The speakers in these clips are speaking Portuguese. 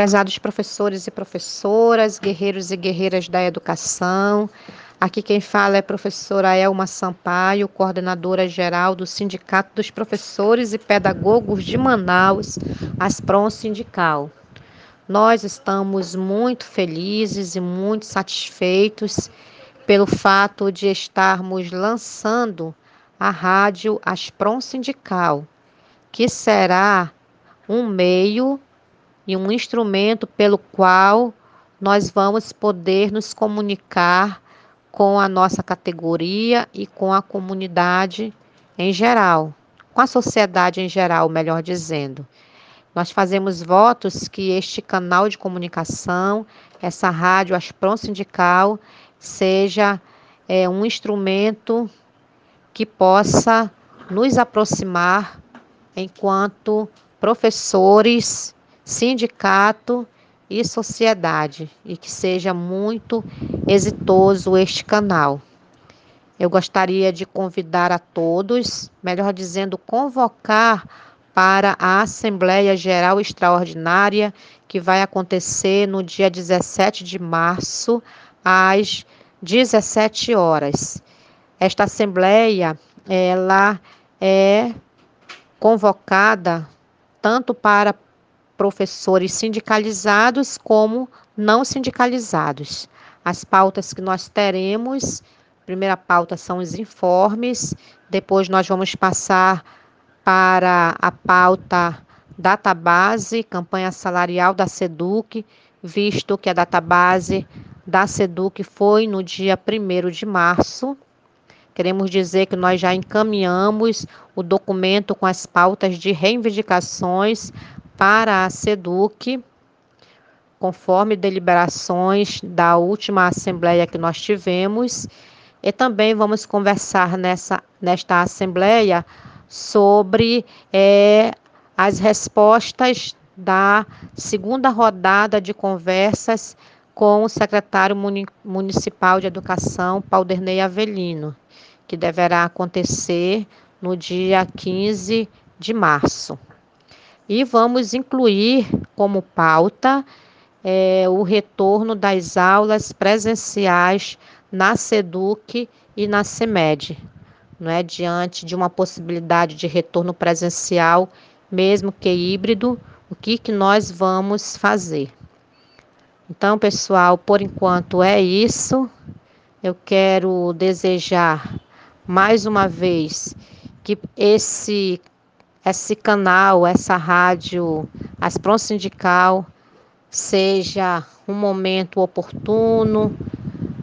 Prezados professores e professoras, guerreiros e guerreiras da educação, aqui quem fala é a professora Elma Sampaio, coordenadora geral do Sindicato dos Professores e Pedagogos de Manaus, Aspron Sindical. Nós estamos muito felizes e muito satisfeitos pelo fato de estarmos lançando a rádio Aspron Sindical, que será um meio e um instrumento pelo qual nós vamos poder nos comunicar com a nossa categoria e com a comunidade em geral, com a sociedade em geral, melhor dizendo. Nós fazemos votos que este canal de comunicação, essa rádio Aspron Sindical, seja é, um instrumento que possa nos aproximar enquanto professores sindicato e sociedade e que seja muito exitoso este canal. Eu gostaria de convidar a todos, melhor dizendo, convocar para a Assembleia Geral Extraordinária que vai acontecer no dia 17 de março às 17 horas. Esta assembleia, ela é convocada tanto para professores sindicalizados como não sindicalizados. As pautas que nós teremos, primeira pauta são os informes, depois nós vamos passar para a pauta database, campanha salarial da SEDUC, visto que a database da SEDUC foi no dia 1 de março. Queremos dizer que nós já encaminhamos o documento com as pautas de reivindicações para a SEDUC, conforme deliberações da última assembleia que nós tivemos, e também vamos conversar nessa, nesta assembleia sobre é, as respostas da segunda rodada de conversas com o secretário municipal de Educação, Pauderney Avelino, que deverá acontecer no dia 15 de março. E vamos incluir como pauta é, o retorno das aulas presenciais na SEDUC e na CEMED, não é? diante de uma possibilidade de retorno presencial, mesmo que híbrido, o que, que nós vamos fazer. Então, pessoal, por enquanto é isso. Eu quero desejar mais uma vez que esse esse canal, essa rádio Aspron Sindical seja um momento oportuno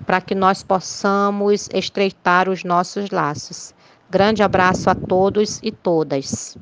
para que nós possamos estreitar os nossos laços. Grande abraço a todos e todas.